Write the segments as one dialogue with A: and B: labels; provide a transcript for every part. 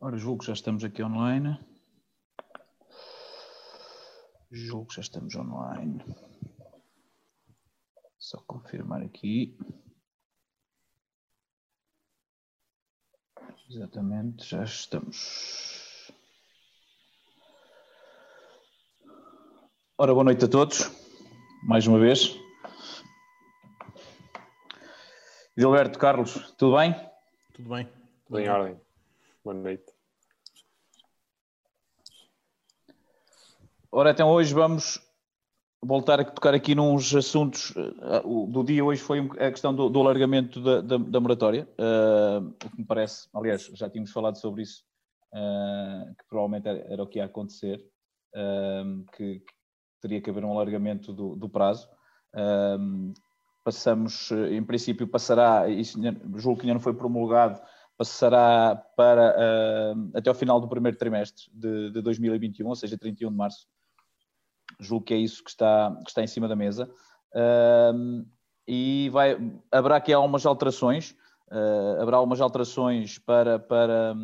A: Ora, julgo que já estamos aqui online. Julgo que já estamos online. Só confirmar aqui. Exatamente, já estamos. Ora, boa noite a todos, mais uma vez. Gilberto, Carlos, tudo bem?
B: Tudo bem.
C: Tudo em ordem. Boa noite.
A: Ora, então hoje vamos voltar a tocar aqui nos assuntos uh, do dia. Hoje foi a questão do, do alargamento da, da, da moratória, uh, o que me parece, aliás, já tínhamos falado sobre isso, uh, que provavelmente era, era, o que ia acontecer, que, que, teria que haver um alargamento do, do prazo. passamos, em princípio, passará, isso julgo que ainda não foi promulgado, passará para uh, até o final do primeiro trimestre de, de, 2021, ou seja, 31 de março. Julgo que é isso que está, que está em cima da mesa. Uh, e vai, haverá aqui algumas alterações, uh, haverá algumas alterações para, para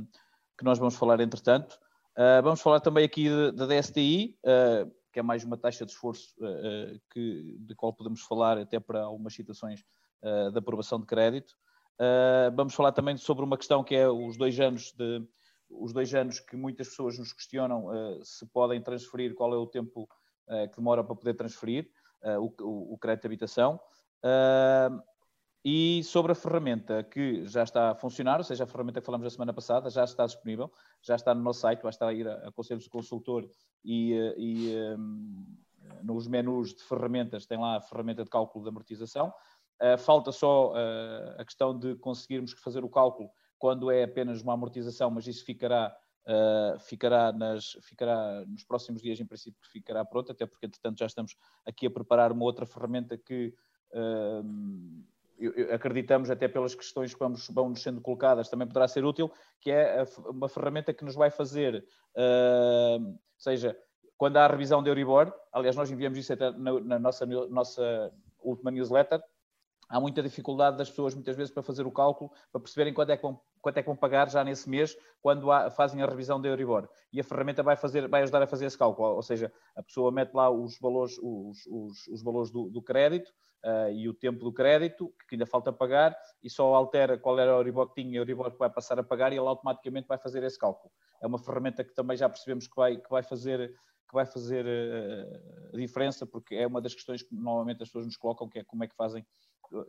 A: que nós vamos falar entretanto. vamos falar também aqui da DSTI, que é mais uma taxa de esforço que, de qual podemos falar até para algumas situações de aprovação de crédito. Uh, vamos falar também sobre uma questão que é os dois anos de os dois anos que muitas pessoas nos questionam uh, se podem transferir, qual é o tempo uh, que demora para poder transferir o, o, o, crédito de habitação. e sobre a ferramenta que já está a funcionar, ou seja, a ferramenta que falamos na semana passada, já está disponível, já está no nosso site, basta ir a, a Conselhos do Consultor e, e um, nos menus de ferramentas tem lá a ferramenta de cálculo de amortização. Uh, falta só uh, a questão de conseguirmos fazer o cálculo quando é apenas uma amortização, mas isso ficará, uh, ficará, nas, ficará nos próximos dias, em princípio, ficará pronto, até porque, entretanto, já estamos aqui a preparar uma outra ferramenta que acreditamos, até pelas questões que vamos, vão nos sendo colocadas, também poderá ser útil, que é uma ferramenta que nos vai fazer, ou seja, quando há a revisão de Euribor, aliás, nós enviamos isso na, na nossa, nossa última newsletter, há muita dificuldade das pessoas, muitas vezes, para fazer o cálculo, para perceberem quanto é que vão, quanto é que vão pagar já nesse mês, quando há, fazem a revisão da Euribor. E a ferramenta vai, fazer, vai ajudar a fazer esse cálculo, ou seja, a pessoa mete lá os valores, os, os, os valores do, do crédito uh, e o tempo do crédito, que ainda falta pagar, e só altera qual era a Euribor que tinha e a Euribor que vai passar a pagar, e ele automaticamente vai fazer esse cálculo. É uma ferramenta que também já percebemos que vai, que vai fazer que vai fazer uh, a diferença, porque é uma das questões que normalmente as pessoas nos colocam, que é como é que fazem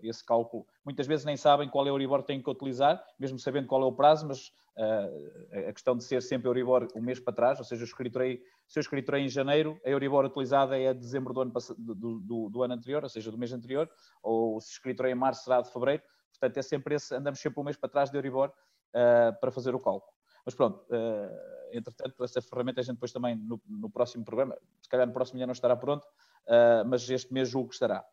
A: esse cálculo. Muitas vezes nem sabem qual é o Euribor que têm que utilizar, mesmo sabendo qual é o prazo, mas uh, a questão de ser sempre Euribor um mês para trás, ou seja, eu escriturei, se eu escriturei em janeiro, a Euribor utilizada é dezembro do ano, do, do, do ano anterior, ou seja, do mês anterior, ou se escriturei em março será de fevereiro, portanto é sempre esse, andamos sempre um mês para trás de Euribor uh, para fazer o cálculo. Mas pronto, uh, entretanto, essa ferramenta a gente depois também no, no, próximo programa, se calhar no próximo dia não estará pronto, uh, mas este mês julgo que estará.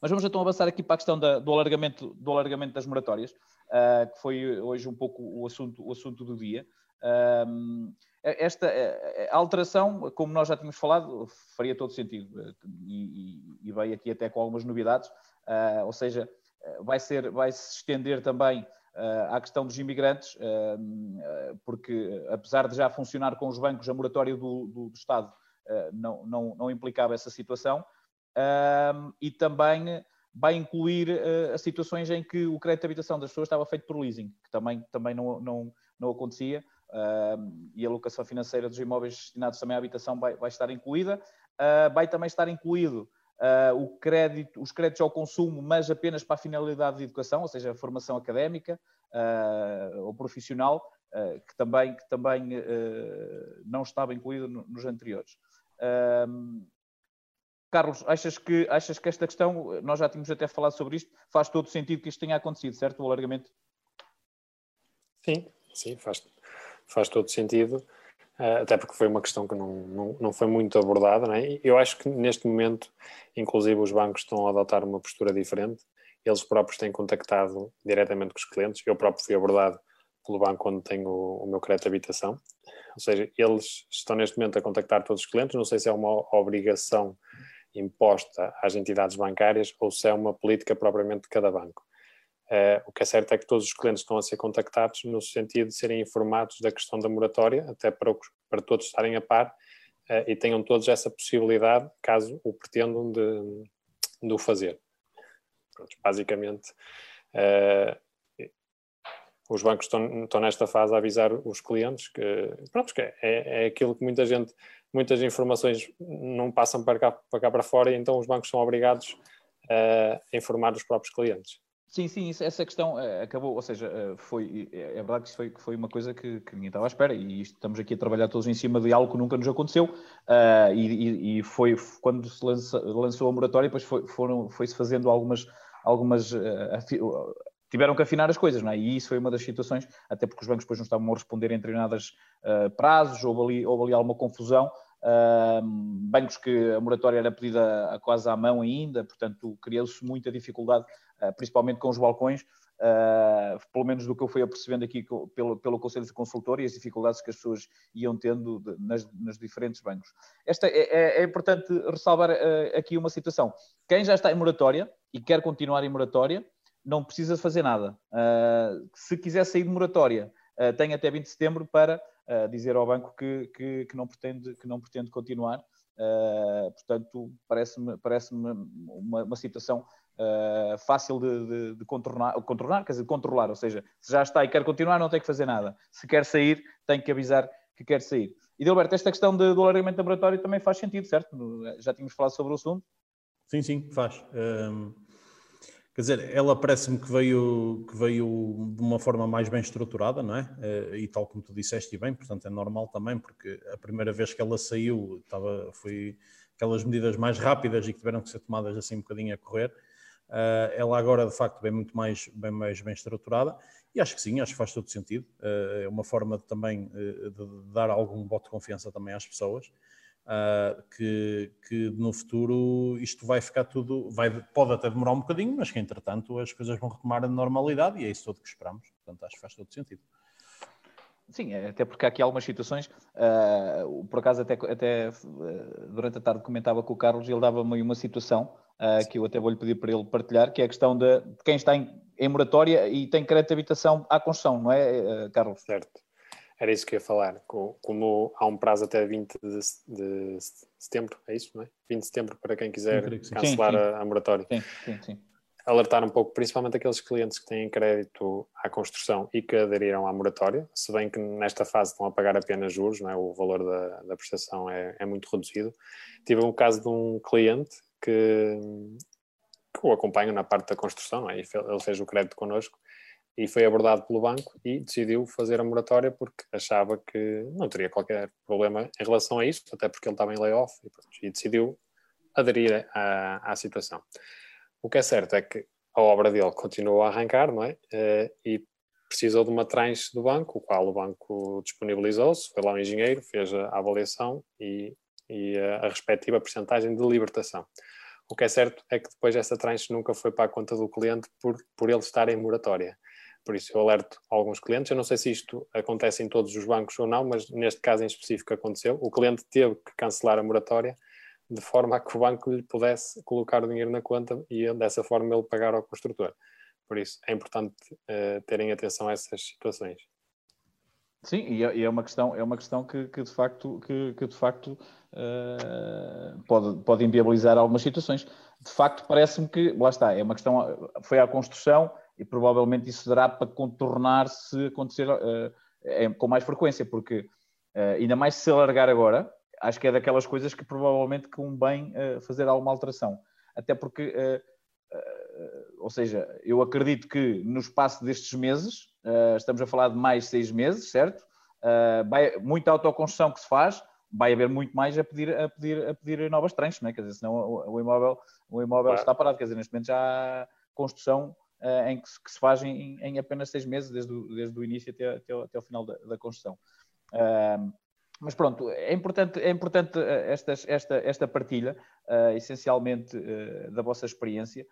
A: Mas vamos então avançar aqui para a questão da, do, alargamento, do alargamento das moratórias, uh, que foi hoje um pouco o assunto, o assunto do dia. Um, esta alteração, como nós já tínhamos falado, faria todo sentido e, e, e veio aqui até com algumas novidades, uh, ou seja, vai, ser, vai se estender também à questão dos imigrantes, uh, porque apesar de já funcionar com os bancos, a moratória do, do, do Estado não, não, não implicava essa situação, e também vai incluir as situações em que o crédito de habitação das pessoas estava feito por leasing, que também, também não, não, não acontecia, e a alocação financeira dos imóveis destinados também à habitação vai, vai estar incluída. Uh, vai também estar incluído o crédito, os créditos ao consumo, mas apenas para a finalidade de educação, ou seja, a formação académica ou profissional, que também, que também não estava incluído nos anteriores. Carlos, achas que, achas que esta questão, nós já tínhamos até falado sobre isto, faz todo sentido que isto tenha acontecido, certo? O alargamento?
C: Sim, sim, faz, faz todo sentido, até porque foi uma questão que não, não, não foi muito abordada. Não é? Eu acho que neste momento, inclusive, os bancos estão a adotar uma postura diferente. Eles próprios têm contactado diretamente com os clientes. Eu próprio fui abordado pelo banco onde tenho o, o meu crédito de habitação. Ou seja, eles estão neste momento a contactar todos os clientes. Não sei se é uma obrigação imposta às entidades bancárias ou se é uma política propriamente de cada banco. Uh, o que é certo é que todos os clientes estão a ser contactados no sentido de serem informados da questão da moratória, até para, para todos estarem a par uh, e tenham todos essa possibilidade, caso o pretendam, de, de o fazer. Pronto, basicamente, uh, os bancos estão, estão, nesta fase a avisar os clientes que, pronto, que é, é aquilo que muita gente, muitas informações não passam para cá para, cá para fora e então os bancos são obrigados a informar os próprios clientes.
A: Sim, sim, essa questão uh, acabou, ou seja, uh, foi, é, é verdade que isso foi, foi uma coisa que, que, ninguém estava à espera e estamos aqui a trabalhar todos em cima de algo que nunca nos aconteceu uh, e, e, foi quando se lança, lançou a moratória, depois foi, foram, foi-se fazendo algumas, algumas tiveram que afinar as coisas, não é? E isso foi uma das situações, até porque os bancos depois não estavam a responder em determinados prazos, houve ali, houve ali alguma confusão, Uh, bancos que a moratória era pedida a, quase à mão ainda, portanto criou-se muita dificuldade eh, principalmente com os balcões, Uh, pelo menos do que eu fui apercebendo aqui pelo, pelo Conselho de Consultor e as dificuldades que as pessoas iam tendo de, nas, nos diferentes bancos. Esta é, é, é importante ressalvar uh, aqui uma situação. Quem já está em moratória e quer continuar em moratória, não precisa fazer nada. Uh, se quiser sair de moratória, tem até 20 de setembro para dizer ao banco que, que, que, não, pretende, que não pretende continuar. portanto, parece-me parece uma, uma situação uh, fácil de, de, de, contornar, contornar, quer dizer, controlar, ou seja, se já está e quer continuar, não tem que fazer nada. Se quer sair, tem que avisar que quer sair. E, Dilberto, esta questão de, do alargamento laboratório também faz sentido, certo? Já tínhamos falado sobre o assunto.
B: Sim, sim, faz. Um, quer dizer, ela parece-me que veio, que veio de uma forma mais bem estruturada, não é? Uh, e tal como tu disseste e bem, portanto é normal também, porque a primeira vez que ela saiu estava, foi aquelas medidas mais rápidas e que tiveram que ser tomadas assim um bocadinho a correr. Uh, ela agora, de facto, bem muito mais bem, mais bem estruturada e acho que sim, acho que faz todo sentido. Uh, é uma forma de, também de dar algum voto de confiança também às pessoas. Que, que no futuro isto vai ficar tudo, vai, pode até demorar um bocadinho, mas que entretanto as coisas vão retomar a normalidade e é isso todo que esperamos. Portanto, acho que faz todo sentido.
A: Sim, até porque há aqui algumas situações, uh, por acaso até, até durante a tarde comentava com o Carlos e ele dava-me uma situação uh, que eu até vou-lhe pedir para ele partilhar, que é a questão de, de quem está em, em, moratória e tem crédito de habitação à construção, não é, uh, Carlos?
C: Certo. Era isso que eu ia falar. Como há um prazo até 20 de, de setembro, é isso, não é? 20 de setembro para quem quiser cancelar sim, sim. A, a moratória. Sim, sim, sim alertar um pouco, principalmente aqueles clientes que têm crédito à construção e que aderiram à moratória, se bem que nesta fase estão a pagar apenas juros, não é? o valor da, da prestação é, é, muito reduzido. Tive um caso de um cliente que, que o acompanho na parte da construção, não é? ele fez o crédito connosco e foi abordado pelo banco e decidiu fazer a moratória porque achava que não teria qualquer problema em relação a isso, até porque ele estava em layoff e, e decidiu aderir à, à situação. O que é certo é que a obra dele continuou a arrancar, não é? Uh, e precisou de uma tranche do banco, o qual o banco disponibilizou-se, foi lá um engenheiro, fez a avaliação e e a respectiva percentagem de libertação. O que é certo é que depois essa tranche nunca foi para a conta do cliente por, por ele estar em moratória. Por isso eu alerto alguns clientes, eu não sei se isto acontece em todos os bancos ou não, mas neste caso em específico aconteceu. O cliente teve que cancelar a moratória de forma a que o banco lhe pudesse colocar o dinheiro na conta e dessa forma ele pagar ao construtor. Por isso é importante uh, terem atenção a essas situações.
A: Sim, e é, é uma questão, é uma questão que, que de facto, que, que de facto uh, pode, pode inviabilizar algumas situações. De facto, parece-me que, lá está, é uma questão, foi à construção e provavelmente isso dará para contornar se acontecer uh, com mais frequência, porque uh, ainda mais se alargar agora, acho que é daquelas coisas que provavelmente convém fazer alguma alteração. Até porque, ou seja, eu acredito que no espaço destes meses, Uh, estamos a falar de mais seis meses, certo? Uh, vai, muita autoconstrução que se faz, vai haver muito mais a pedir, a pedir, a pedir novas tranches, não é? Quer dizer, senão o, o imóvel, o imóvel claro. está parado. Quer dizer, neste momento já há construção uh, em que se, que se faz em, em, apenas seis meses, desde o, desde o início até, até, até o final da, da construção. Uh, mas pronto, é importante, é importante estas, esta, esta partilha, essencialmente da vossa experiência,